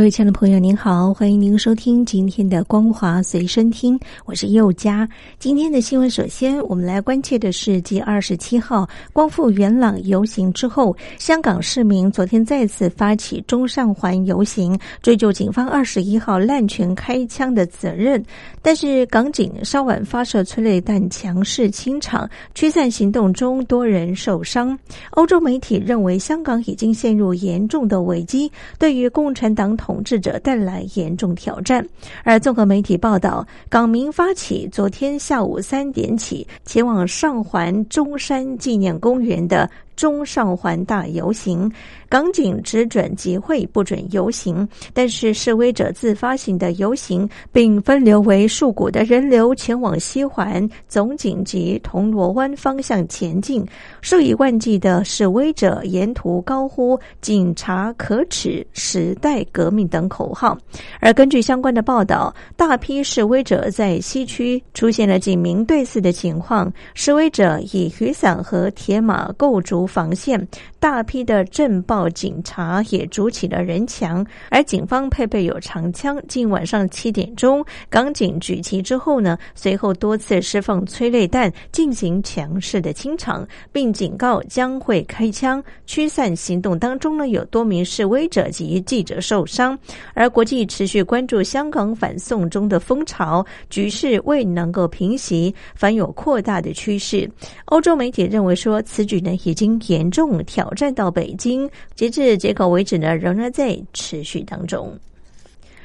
各位亲爱的朋友，您好，欢迎您收听今天的光华随身听，我是佑佳。今天的新闻，首先我们来关切的是，继二十七号光复元朗游行之后，香港市民昨天再次发起中上环游行，追究警方二十一号滥权开枪的责任。但是港警稍晚发射催泪弹，强势清场，驱散行动中多人受伤。欧洲媒体认为，香港已经陷入严重的危机，对于共产党统。统治者带来严重挑战，而综合媒体报道，港民发起昨天下午三点起前往上环中山纪念公园的。中上环大游行，港警只准集会，不准游行。但是示威者自发性的游行，并分流为数股的人流前往西环总警及铜锣湾方向前进。数以万计的示威者沿途高呼“警察可耻”“时代革命”等口号。而根据相关的报道，大批示威者在西区出现了警民对峙的情况，示威者以雨伞和铁马构筑。防线，大批的镇暴警察也筑起了人墙，而警方配备有长枪。近晚上七点钟，港警举旗之后呢，随后多次释放催泪弹，进行强势的清场，并警告将会开枪驱散行动。当中呢，有多名示威者及记者受伤。而国际持续关注香港反送中的风潮，局势未能够平息，反有扩大的趋势。欧洲媒体认为说，此举呢已经。严重挑战到北京，截至截稿为止呢，仍然在持续当中。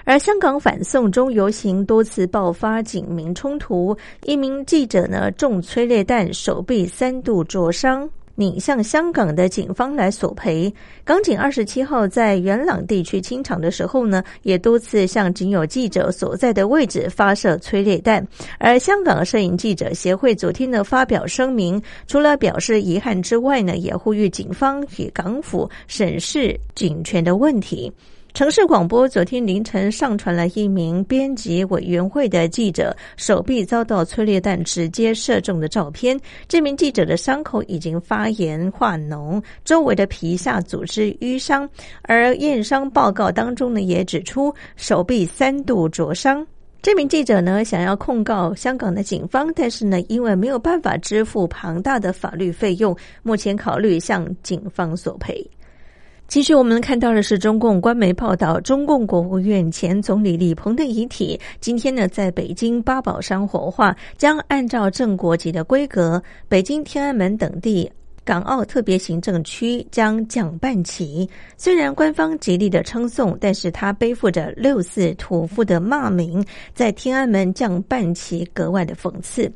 而香港反送中游行多次爆发警民冲突，一名记者呢中催泪弹，手臂三度灼伤。拧向香港的警方来索赔。港警二十七号在元朗地区清场的时候呢，也多次向仅有记者所在的位置发射催泪弹。而香港摄影记者协会昨天呢发表声明，除了表示遗憾之外呢，也呼吁警方与港府审视警权的问题。城市广播昨天凌晨上传了一名编辑委员会的记者手臂遭到催泪弹直接射中的照片。这名记者的伤口已经发炎化脓，周围的皮下组织淤伤。而验伤报告当中呢，也指出手臂三度灼伤。这名记者呢，想要控告香港的警方，但是呢，因为没有办法支付庞大的法律费用，目前考虑向警方索赔。其实我们看到的是中共官媒报道，中共国务院前总理李鹏的遗体今天呢在北京八宝山火化，将按照正国级的规格，北京天安门等地。港澳特别行政区将降半旗，虽然官方极力的称颂，但是他背负着六四屠夫的骂名，在天安门降半旗格外的讽刺。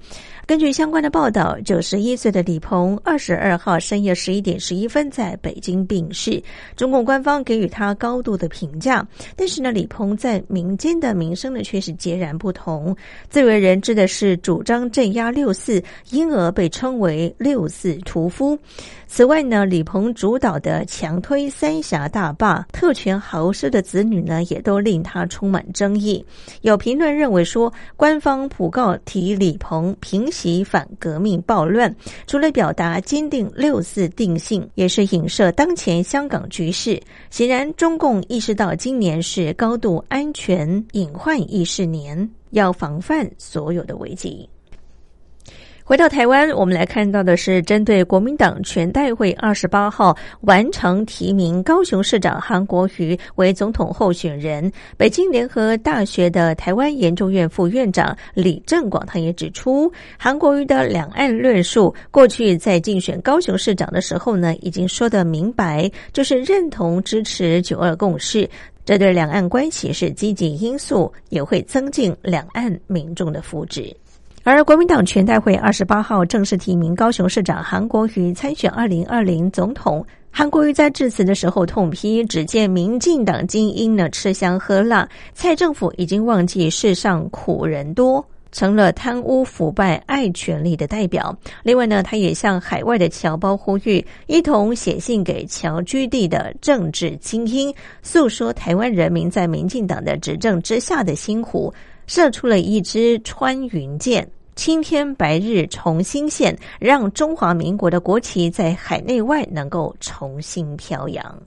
根据相关的报道，九十一岁的李鹏二十二号深夜十一点十一分在北京病逝，中共官方给予他高度的评价，但是呢，李鹏在民间的名声呢却是截然不同。最为人知的是主张镇压六四，因而被称为六四屠夫。此外呢，李鹏主导的强推三峡大坝、特权豪奢的子女呢，也都令他充满争议。有评论认为说，官方普告提李鹏平息反革命暴乱，除了表达坚定六四定性，也是影射当前香港局势。显然，中共意识到今年是高度安全隐患意识年，要防范所有的危机。回到台湾，我们来看到的是针对国民党全代会二十八号完成提名高雄市长韩国瑜为总统候选人。北京联合大学的台湾研究院副院长李正广他也指出，韩国瑜的两岸论述过去在竞选高雄市长的时候呢，已经说得明白，就是认同支持九二共识，这对两岸关系是积极因素，也会增进两岸民众的福祉。而国民党全代会二十八号正式提名高雄市长韩国瑜参选二零二零总统。韩国瑜在致辞的时候痛批，只见民进党精英呢吃香喝辣，蔡政府已经忘记世上苦人多。成了贪污腐败、爱权力的代表。另外呢，他也向海外的侨胞呼吁，一同写信给侨居地的政治精英，诉说台湾人民在民进党的执政之下的辛苦，射出了一支穿云箭。青天白日重新现，让中华民国的国旗在海内外能够重新飘扬。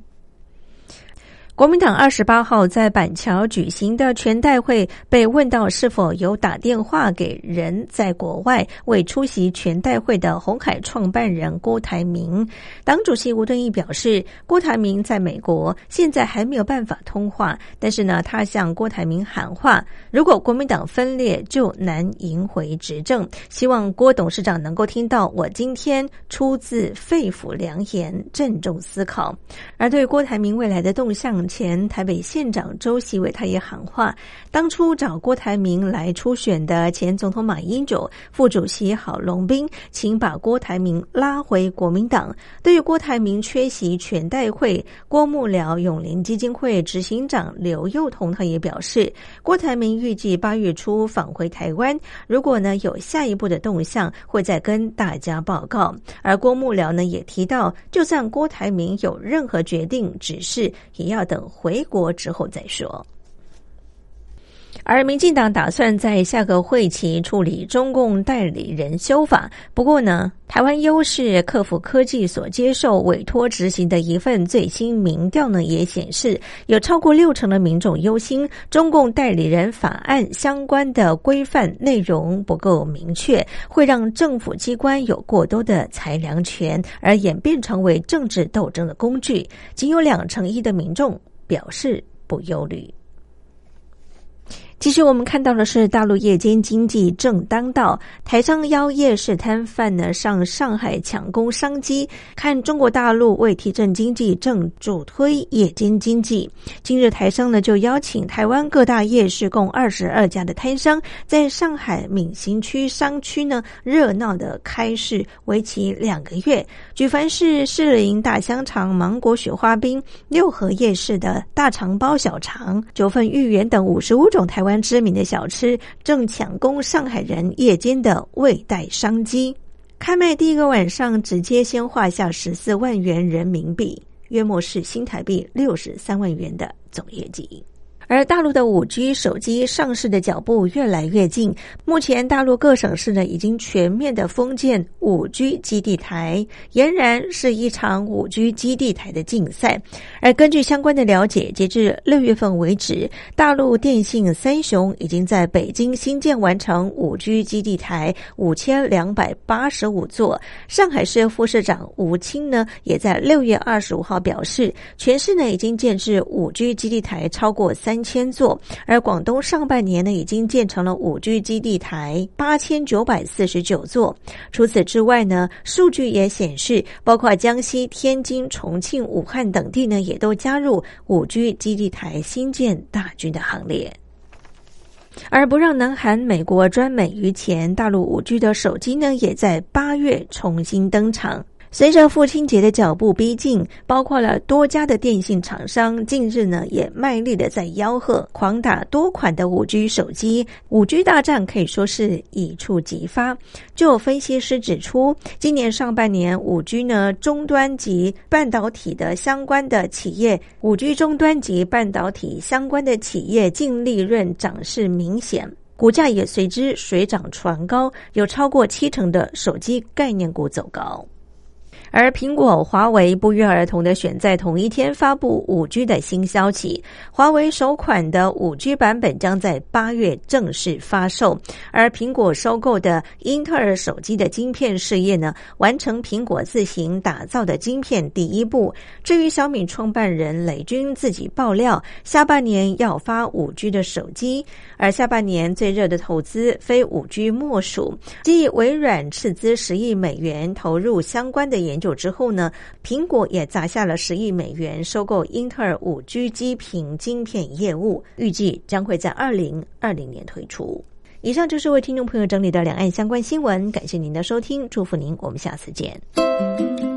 国民党二十八号在板桥举行的全代会，被问到是否有打电话给人在国外未出席全代会的红海创办人郭台铭，党主席吴敦义表示，郭台铭在美国，现在还没有办法通话，但是呢，他向郭台铭喊话，如果国民党分裂，就难赢回执政。希望郭董事长能够听到我今天出自肺腑良言，郑重思考。而对郭台铭未来的动向，前台北县长周锡伟他也喊话，当初找郭台铭来初选的前总统马英九、副主席郝龙斌，请把郭台铭拉回国民党。对于郭台铭缺席全代会，郭幕僚永林基金会执行长刘幼彤他也表示，郭台铭预计八月初返回台湾，如果呢有下一步的动向，会再跟大家报告。而郭幕僚呢也提到，就算郭台铭有任何决定指示，也要。等回国之后再说。而民进党打算在下个会期处理中共代理人修法。不过呢，台湾优势客服科技所接受委托执行的一份最新民调呢，也显示有超过六成的民众忧心中共代理人法案相关的规范内容不够明确，会让政府机关有过多的裁量权，而演变成为政治斗争的工具。仅有两成一的民众。表示不忧虑。其实我们看到的是，大陆夜间经济正当道，台商邀夜市摊贩呢上上海抢攻商机。看中国大陆为提振经济，正主推夜间经济。今日台商呢就邀请台湾各大夜市共二十二家的摊商，在上海闵行区商区呢热闹的开市，为期两个月。举凡是士林大香肠、芒果雪花冰、六合夜市的大肠包小肠、九份芋圆等五十五种台湾。知名的小吃正抢攻上海人夜间的未待商机。开卖第一个晚上，直接先画下十四万元人民币，约莫是新台币六十三万元的总业绩。而大陆的五 G 手机上市的脚步越来越近，目前大陆各省市呢已经全面的封建五 G 基地台，俨然是一场五 G 基地台的竞赛。而根据相关的了解，截至六月份为止，大陆电信三雄已经在北京新建完成五 G 基地台五千两百八十五座。上海市副市长吴清呢，也在六月二十五号表示，全市呢已经建制五 G 基地台超过三。千座，而广东上半年呢，已经建成了五 G 基地台八千九百四十九座。除此之外呢，数据也显示，包括江西、天津、重庆、武汉等地呢，也都加入五 G 基地台新建大军的行列。而不让南韩、美国专美于前，大陆五 G 的手机呢，也在八月重新登场。随着父亲节的脚步逼近，包括了多家的电信厂商，近日呢也卖力的在吆喝，狂打多款的五 G 手机。五 G 大战可以说是一触即发。就有分析师指出，今年上半年五 G 呢终端及半导体的相关的企业，五 G 终端及半导体相关的企业净利润涨势明显，股价也随之水涨船高，有超过七成的手机概念股走高。而苹果、华为不约而同的选在同一天发布五 G 的新消息，华为首款的五 G 版本将在八月正式发售。而苹果收购的英特尔手机的晶片事业呢，完成苹果自行打造的晶片第一步。至于小米创办人雷军自己爆料，下半年要发五 G 的手机，而下半年最热的投资非五 G 莫属，即微软斥资十亿美元投入相关的研。久之后呢，苹果也砸下了十亿美元收购英特尔五 G 机屏晶片业务，预计将会在二零二零年推出。以上就是为听众朋友整理的两岸相关新闻，感谢您的收听，祝福您，我们下次见。